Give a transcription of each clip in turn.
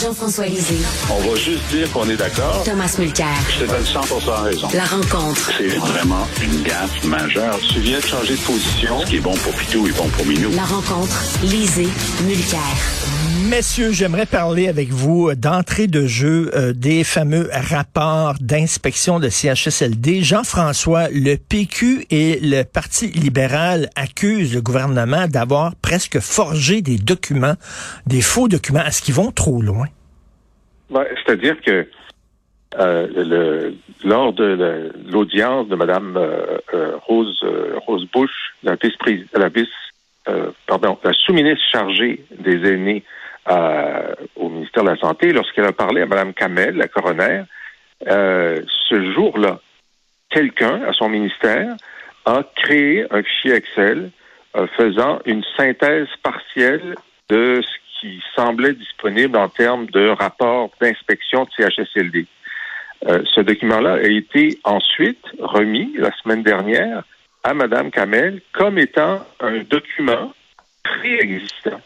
Jean-François Lisée. On va juste dire qu'on est d'accord. Thomas Mulcair. Je te donne 100 raison. La rencontre. C'est vraiment une gaffe majeure. Tu viens de changer de position. Ce qui est bon pour Pitou est bon pour Minou. La rencontre. Lisée. Mulcair. Messieurs, j'aimerais parler avec vous d'entrée de jeu euh, des fameux rapports d'inspection de CHSLD. Jean-François, le PQ et le Parti libéral accusent le gouvernement d'avoir presque forgé des documents, des faux documents. Est-ce qu'ils vont trop loin? Ben, C'est-à-dire que euh, lors de l'audience de Mme euh, euh, Rose, Rose Bush, la vice la vice, pardon, la sous-ministre chargée des aînés au ministère de la Santé, lorsqu'elle a parlé à Mme Kamel, la coroner, ce jour-là, quelqu'un à son ministère a créé un fichier Excel faisant une synthèse partielle de ce qui semblait disponible en termes de rapport d'inspection de CHSLD. Euh, ce document-là a été ensuite remis la semaine dernière à Mme Kamel comme étant un document préexistant.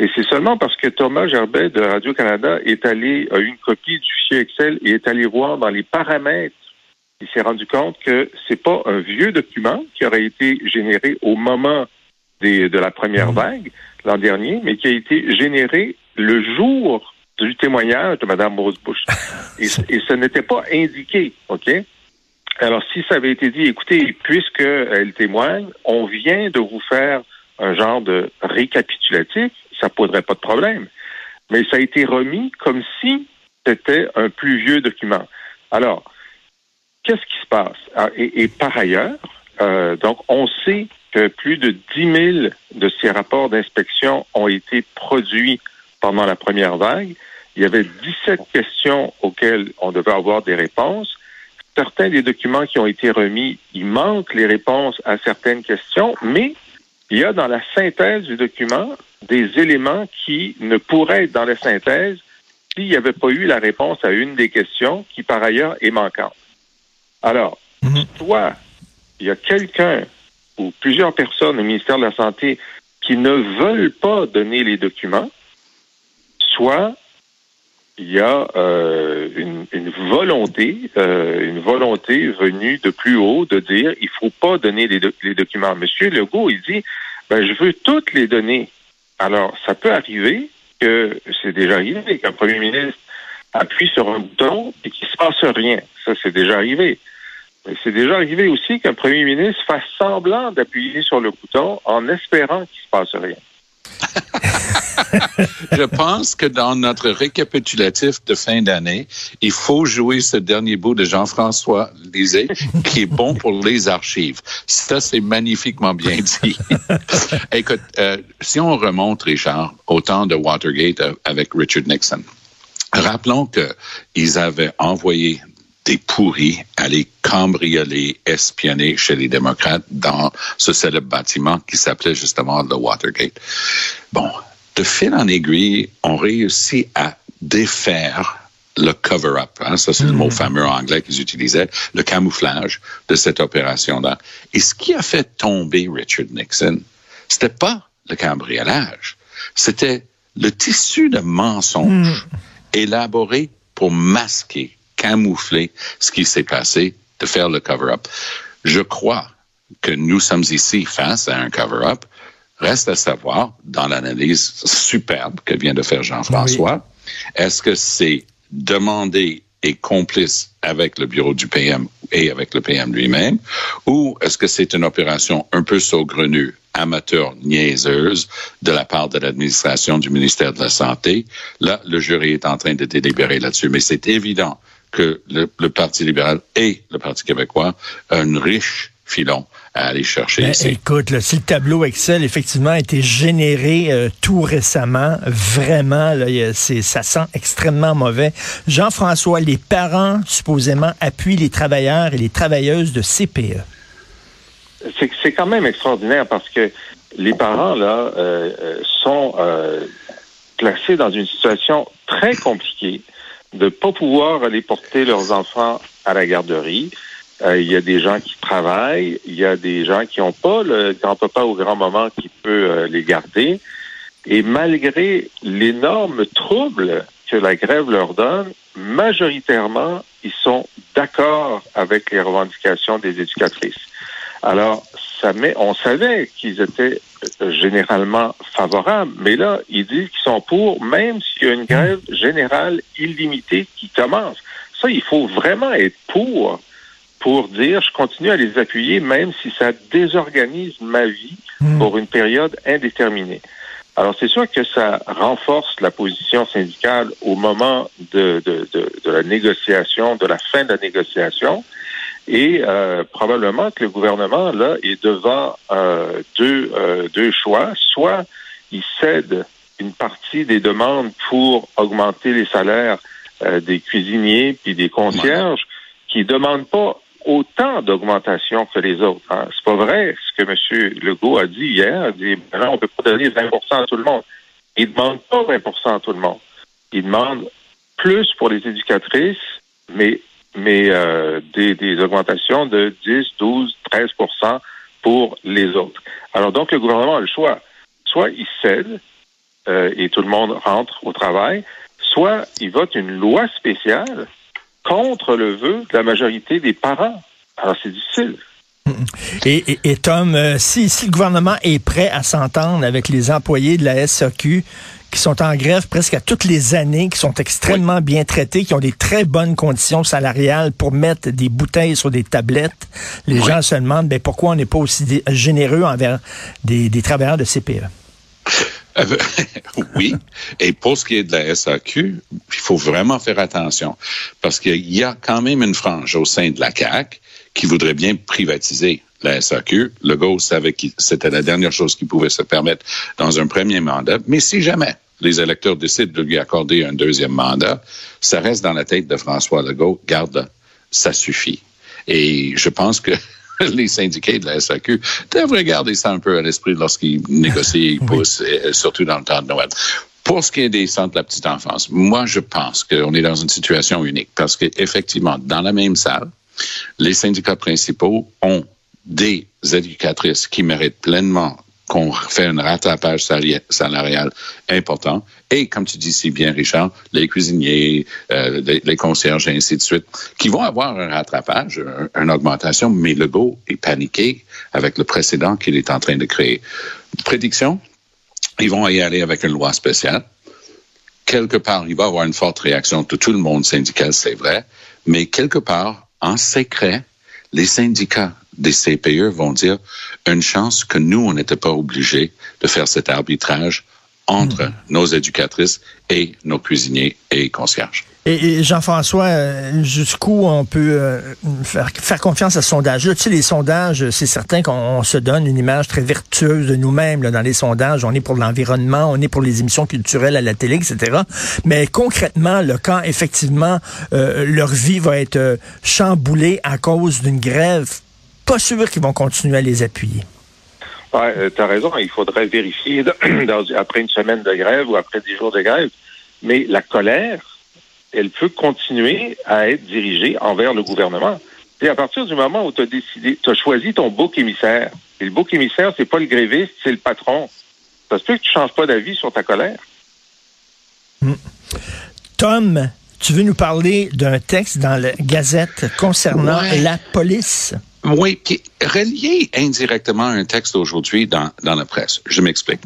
Et c'est seulement parce que Thomas Gerbet de Radio-Canada est allé, a eu une copie du fichier Excel et est allé voir dans les paramètres, il s'est rendu compte que c'est pas un vieux document qui aurait été généré au moment de la première mmh. vague, l'an dernier, mais qui a été généré le jour du témoignage de Mme Rose Bush. Et, et ce n'était pas indiqué, OK? Alors, si ça avait été dit, écoutez, puisqu'elle témoigne, on vient de vous faire un genre de récapitulatif, ça ne poserait pas de problème. Mais ça a été remis comme si c'était un plus vieux document. Alors, qu'est-ce qui se passe? Ah, et, par ailleurs, euh, donc, on sait que plus de 10 000 de ces rapports d'inspection ont été produits pendant la première vague. Il y avait 17 questions auxquelles on devait avoir des réponses. Certains des documents qui ont été remis, il manque les réponses à certaines questions, mais il y a dans la synthèse du document des éléments qui ne pourraient être dans la synthèse s'il n'y avait pas eu la réponse à une des questions qui, par ailleurs, est manquante. Alors, mhm. soit il y a quelqu'un ou plusieurs personnes au ministère de la Santé qui ne veulent pas donner les documents, soit il y a euh, une, volonté, euh, une volonté venue de plus haut de dire il faut pas donner les, les documents. Monsieur Legault, il dit ben, je veux toutes les donner. Alors, ça peut arriver que c'est déjà arrivé qu'un premier ministre appuie sur un bouton et qu'il ne se passe rien. Ça, c'est déjà arrivé. C'est déjà arrivé aussi qu'un premier ministre fasse semblant d'appuyer sur le bouton en espérant qu'il ne se passe rien. Je pense que dans notre récapitulatif de fin d'année, il faut jouer ce dernier bout de Jean-François Lisée qui est bon pour les archives. Ça, c'est magnifiquement bien dit. Écoute, euh, si on remonte, Richard, au temps de Watergate euh, avec Richard Nixon, rappelons qu'ils avaient envoyé des pourris aller cambrioler, espionner chez les démocrates dans ce célèbre bâtiment qui s'appelait justement le Watergate. Bon, de fil en aiguille, on réussit à défaire le cover-up, hein, ça c'est le mot mm. fameux anglais qu'ils utilisaient, le camouflage de cette opération-là. Et ce qui a fait tomber Richard Nixon, c'était pas le cambriolage, c'était le tissu de mensonges mm. élaboré pour masquer camoufler ce qui s'est passé, de faire le cover-up. Je crois que nous sommes ici face à un cover-up. Reste à savoir, dans l'analyse superbe que vient de faire Jean-François, est-ce que c'est demandé et complice avec le bureau du PM et avec le PM lui-même, ou est-ce que c'est une opération un peu saugrenue, amateur, niaiseuse de la part de l'administration du ministère de la Santé? Là, le jury est en train de délibérer là-dessus, mais c'est évident que le, Parti libéral et le Parti québécois ont un riche filon à aller chercher ben, Écoute, si le tableau Excel, effectivement, a été généré euh, tout récemment, vraiment, là, ça sent extrêmement mauvais. Jean-François, les parents, supposément, appuient les travailleurs et les travailleuses de CPE. C'est quand même extraordinaire parce que les parents, là, euh, euh, sont placés dans une situation très compliquée de pas pouvoir aller porter leurs enfants à la garderie. Euh, il y a des gens qui travaillent, il y a des gens qui n'ont pas le grand-papa au grand-maman qui peut euh, les garder. Et malgré l'énorme trouble que la grève leur donne, majoritairement, ils sont d'accord avec les revendications des éducatrices. Alors, ça met, on savait qu'ils étaient euh, généralement favorables, mais là, ils disent qu'ils sont pour, même s'il y a une grève générale illimitée qui commence. Ça, il faut vraiment être pour pour dire je continue à les appuyer même si ça désorganise ma vie pour une période indéterminée. Alors c'est sûr que ça renforce la position syndicale au moment de, de, de, de la négociation, de la fin de la négociation. Et euh, probablement que le gouvernement, là, est devant euh, deux, euh, deux choix. Soit il cède une partie des demandes pour augmenter les salaires euh, des cuisiniers puis des concierges qui demandent pas autant d'augmentation que les autres. Hein. C'est pas vrai ce que M. Legault a dit hier. Il dit ben non, on peut pas donner 20% à tout le monde. Il demande pas 20% à tout le monde. Il demande plus pour les éducatrices, mais mais euh, des, augmentations de 10, 12, 13% pour les autres. Alors donc le gouvernement a le choix. Soit il cède euh, et tout le monde rentre au travail, soit il vote une loi spéciale contre le vœu de la majorité des parents. Alors c'est difficile. Et Tom, euh, si, si le gouvernement est prêt à s'entendre avec les employés de la SAQ qui sont en grève presque à toutes les années, qui sont extrêmement bien traités, qui ont des très bonnes conditions salariales pour mettre des bouteilles sur des tablettes, les Oui. gens se demandent ben, pourquoi on n'est pas aussi généreux envers des, des travailleurs de CPE. Euh, oui. Et pour ce qui est de la SAQ, il faut vraiment faire attention parce qu'il y a quand même une frange au sein de la CAC qui voudrait bien privatiser la SAQ. Le Legault savait que c'était la dernière chose qu'il pouvait se permettre dans un premier mandat. Mais si jamais les électeurs décident de lui accorder un deuxième mandat, ça reste dans la tête de François Legault. Garde, ça suffit. Et je pense que les syndiqués de la SAQ devraient garder ça un peu à l'esprit lorsqu'ils négocient, ils poussent, surtout dans le temps de Noël. Pour ce qui est des centres de la petite enfance, moi, je pense qu'on est dans une situation unique parce qu'effectivement, dans la même salle, les syndicats principaux ont des éducatrices qui méritent pleinement qu'on fait un rattrapage salarial important. Et comme tu dis si bien, Richard, les cuisiniers, euh, les, concierges et ainsi de suite, qui vont avoir un rattrapage, un- une augmentation, mais le est paniqué avec le précédent qu'il est en train de créer. Prédiction, ils vont y aller avec une loi spéciale. Quelque part, il va y avoir une forte réaction de tout le monde syndical, c'est vrai, mais quelque part, en secret, les syndicats des CPE vont dire une chance que nous, on n'était pas obligés de faire cet arbitrage entre nos éducatrices et nos cuisiniers et concierges. Et, et Jean-François, euh, jusqu'où on peut euh, faire, faire confiance à ce sondage-là? Tu sais, les sondages, c'est certain qu'on on se donne une image très vertueuse de nous-mêmes dans les sondages. On est pour l'environnement, on est pour les émissions culturelles à la télé, etc. Mais concrètement, là, quand effectivement euh, leur vie va être euh, chamboulée à cause d'une grève, pas sûr qu'ils vont continuer à les appuyer. Ouais, euh, t'as raison, il faudrait vérifier dans- après une semaine de grève ou après dix jours de grève. Mais la colère, elle peut continuer à être dirigée envers le gouvernement. Et à partir du moment où tu as décidé, tu as choisi ton bouc émissaire. Et le bouc émissaire, c'est pas le gréviste, c'est le patron. Ça se peut que tu changes pas d'avis sur ta colère. Tom, tu veux nous parler d'un texte dans la Gazette concernant Ouais. la police? Oui, qui est relié indirectement à un texte aujourd'hui dans, dans la presse. Je m'explique.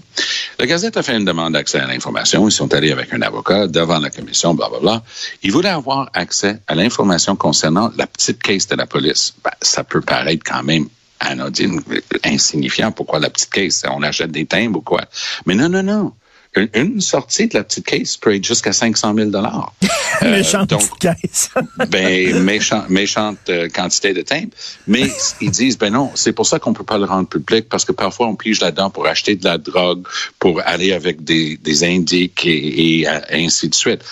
La Gazette a fait une demande d'accès à l'information. Ils sont allés avec un avocat devant la commission, blablabla. Ils voulaient avoir accès à l'information concernant la petite caisse de la police. Ben, ça peut paraître quand même anodine, insignifiant. Pourquoi la petite caisse? On achète des timbres ou quoi? Mais non, non, non. Une, une sortie de la petite caisse peut être jusqu'à 500 000 dollars. Méchante donc- petite caisse. ben méchant, méchante euh, quantité de timbres. Mais ils disent ben non, c'est pour ça qu'on peut pas le rendre public parce que parfois on pige là-dedans pour acheter de la drogue, pour aller avec des, des indiques et, et, euh, ainsi de suite.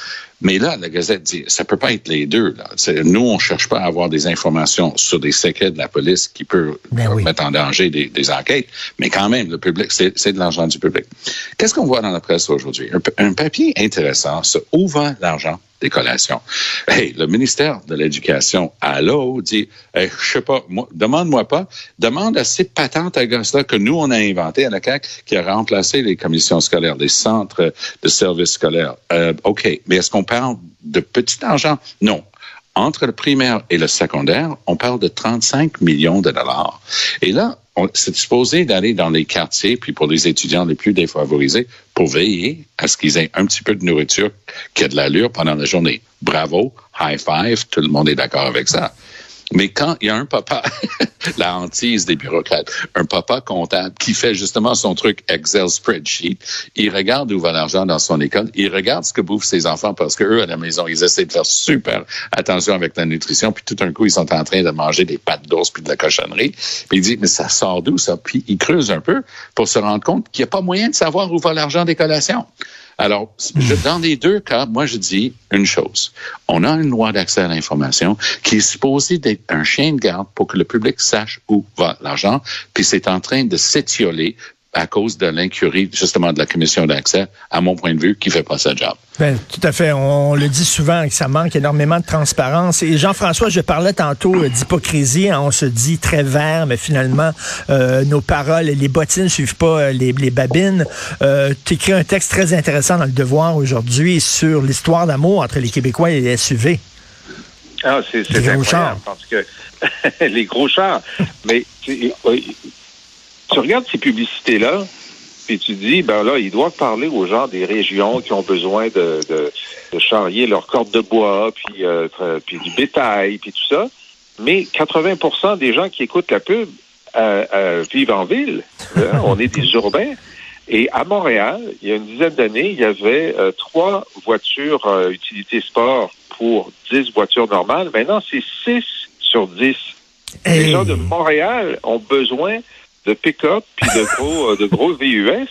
Mais là, la Gazette dit, ça peut pas être les deux. Là. Nous, on cherche pas à avoir des informations sur des secrets de la police qui peuvent Ben oui. mettre en danger des, des enquêtes, mais quand même, le public, c'est de l'argent du public. Qu'est-ce qu'on voit dans la presse aujourd'hui? Un papier intéressant sur où va l'argent? Des collations. Hey, le ministère de l'Éducation, allô, dit, je sais pas, moi, demande-moi pas, demande à ces patentes à là que nous, on a inventé à la CAQ, qui a remplacé les commissions scolaires, les centres de services scolaires. Euh, OK, mais est-ce qu'on parle de petit argent? Non. Entre le primaire et le secondaire, on parle de 35 millions de dollars. Et là, c'est supposé d'aller dans les quartiers, puis pour les étudiants les plus défavorisés, pour veiller à ce qu'ils aient un petit peu de nourriture qui a de l'allure pendant la journée. Bravo, high five, tout le monde est d'accord avec ça. Mais quand il y a un papa, la hantise des bureaucrates, un papa comptable qui fait justement son truc Excel spreadsheet, il regarde où va l'argent dans son école, il regarde ce que bouffent ses enfants parce que eux à la maison, ils essaient de faire super attention avec la nutrition, puis tout d'un coup, ils sont en train de manger des pâtes d'os puis de la cochonnerie. Puis il dit, mais ça sort d'où ça? Puis il creuse un peu pour se rendre compte qu'il n'y a pas moyen de savoir où va l'argent des collations. Alors, dans les deux cas, moi, je dis une chose. On a une loi d'accès à l'information qui est supposée d'être un chien de garde pour que le public sache où va l'argent, puis c'est en train de s'étioler à cause de l'incurie, justement, de la commission d'accès, à mon point de vue, qui fait pas sa job. Ben, tout à fait. On, le dit souvent que ça manque énormément de transparence. Et Jean-François, je parlais tantôt euh, d'hypocrisie. Hein. on se dit très vert, mais finalement, euh, nos paroles, les bottines ne suivent pas euh, les, babines. tu écris un texte très intéressant dans Le Devoir aujourd'hui sur l'histoire d'amour entre les Québécois et les SUV. Ah, c'est incroyable parce que les gros chars. Mais tu regardes ces publicités-là, puis tu dis, ben là, ils doivent parler aux gens des régions qui ont besoin de, de, charrier leurs cordes de bois, puis, euh, puis du bétail, puis tout ça. Mais 80% des gens qui écoutent la pub euh, euh, vivent en ville. Hein, on est des urbains. Et à Montréal, il y a une dizaine d'années, il y avait trois voitures utilité sport pour 10 voitures normales. Maintenant, c'est 6 sur 10. Les gens de Montréal ont besoin de pick-up puis de gros, euh, de gros VUS,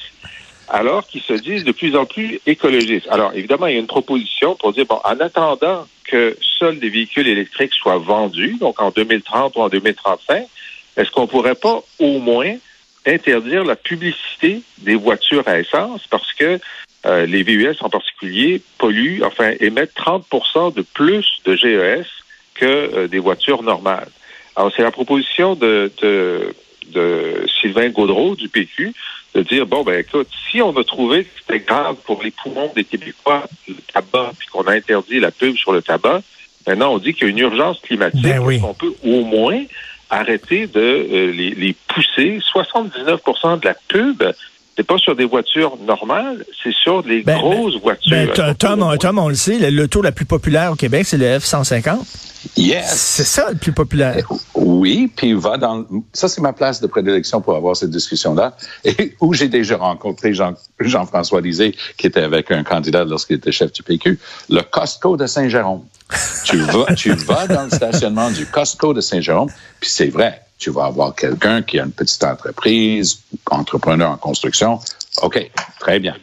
alors qu'ils se disent de plus en plus écologistes. Alors, évidemment, il y a une proposition pour dire, bon, en attendant que seuls des véhicules électriques soient vendus, donc en 2030 ou en 2035, est-ce qu'on pourrait pas au moins interdire la publicité des voitures à essence parce que euh, les VUS en particulier polluent, enfin émettent 30% de plus de GES que euh, des voitures normales. Alors c'est la proposition de, de de Sylvain Gaudreau du PQ de dire bon ben écoute, si on a trouvé que c'était grave pour les poumons des Québécois le tabac, puis qu'on a interdit la pub sur le tabac, maintenant on dit qu'il y a une urgence climatique, ben on peut au moins arrêter de euh, les, les, pousser. 79% de la pub c'est pas sur des voitures normales, c'est sur des ben, grosses ben, voitures. Ben, Tom, Tom, on le sait, l'auto la plus populaire au Québec, c'est le F-150. Yes. C'est ça le plus populaire. Oui, puis va dans. Ça, c'est ma place de prédilection pour avoir cette discussion-là. Et où j'ai déjà rencontré Jean, Jean-François Lisée, qui était avec un candidat lorsqu'il était chef du PQ, le Costco de Saint-Jérôme. tu vas, tu vas dans le stationnement du Costco de Saint-Jérôme, puis c'est vrai tu vas avoir quelqu'un qui a une petite entreprise, entrepreneur en construction. OK, très bien.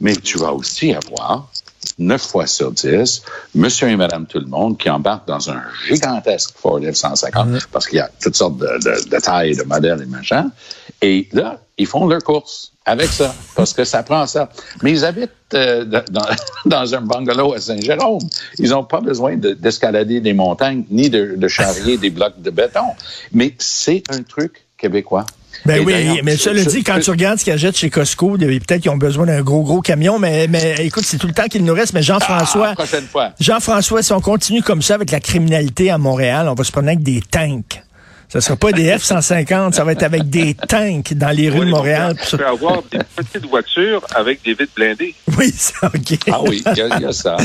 Mais tu vas aussi avoir neuf fois sur dix, monsieur et madame tout le monde qui embarquent dans un gigantesque Ford F-150 parce qu'il y a toutes sortes de, de, de tailles, de modèles et machin. Et là, ils font leur course avec ça, parce que ça prend ça. Mais ils habitent euh, dans, dans, un bungalow à Saint-Jérôme. Ils n'ont pas besoin d'escalader des montagnes ni de, de charrier des blocs de béton. Mais c'est un truc québécois. Ben oui, mais ça le dit, quand tu regardes ce qu'ils achètent chez Costco, peut-être qu'ils ont besoin d'un gros, gros camion, mais, mais écoute, c'est tout le temps qu'il nous reste. Mais Jean-François, ah, Jean-François, si on continue comme ça avec la criminalité à Montréal, on va se prendre avec des tanks. Ce ne sera pas des F-150, ça va être avec des tanks dans les rues de Montréal. On peut avoir des petites voitures avec des vitres blindées. Oui, ça, OK. Ah oui, il y, a ça.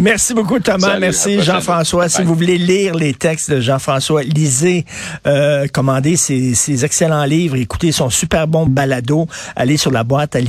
Merci beaucoup, Thomas. Merci, Jean-François. Si vous voulez lire les textes de Jean-François, lisez, euh, commandez ses, excellents livres, écoutez son super bon balado. Allez sur la boîte à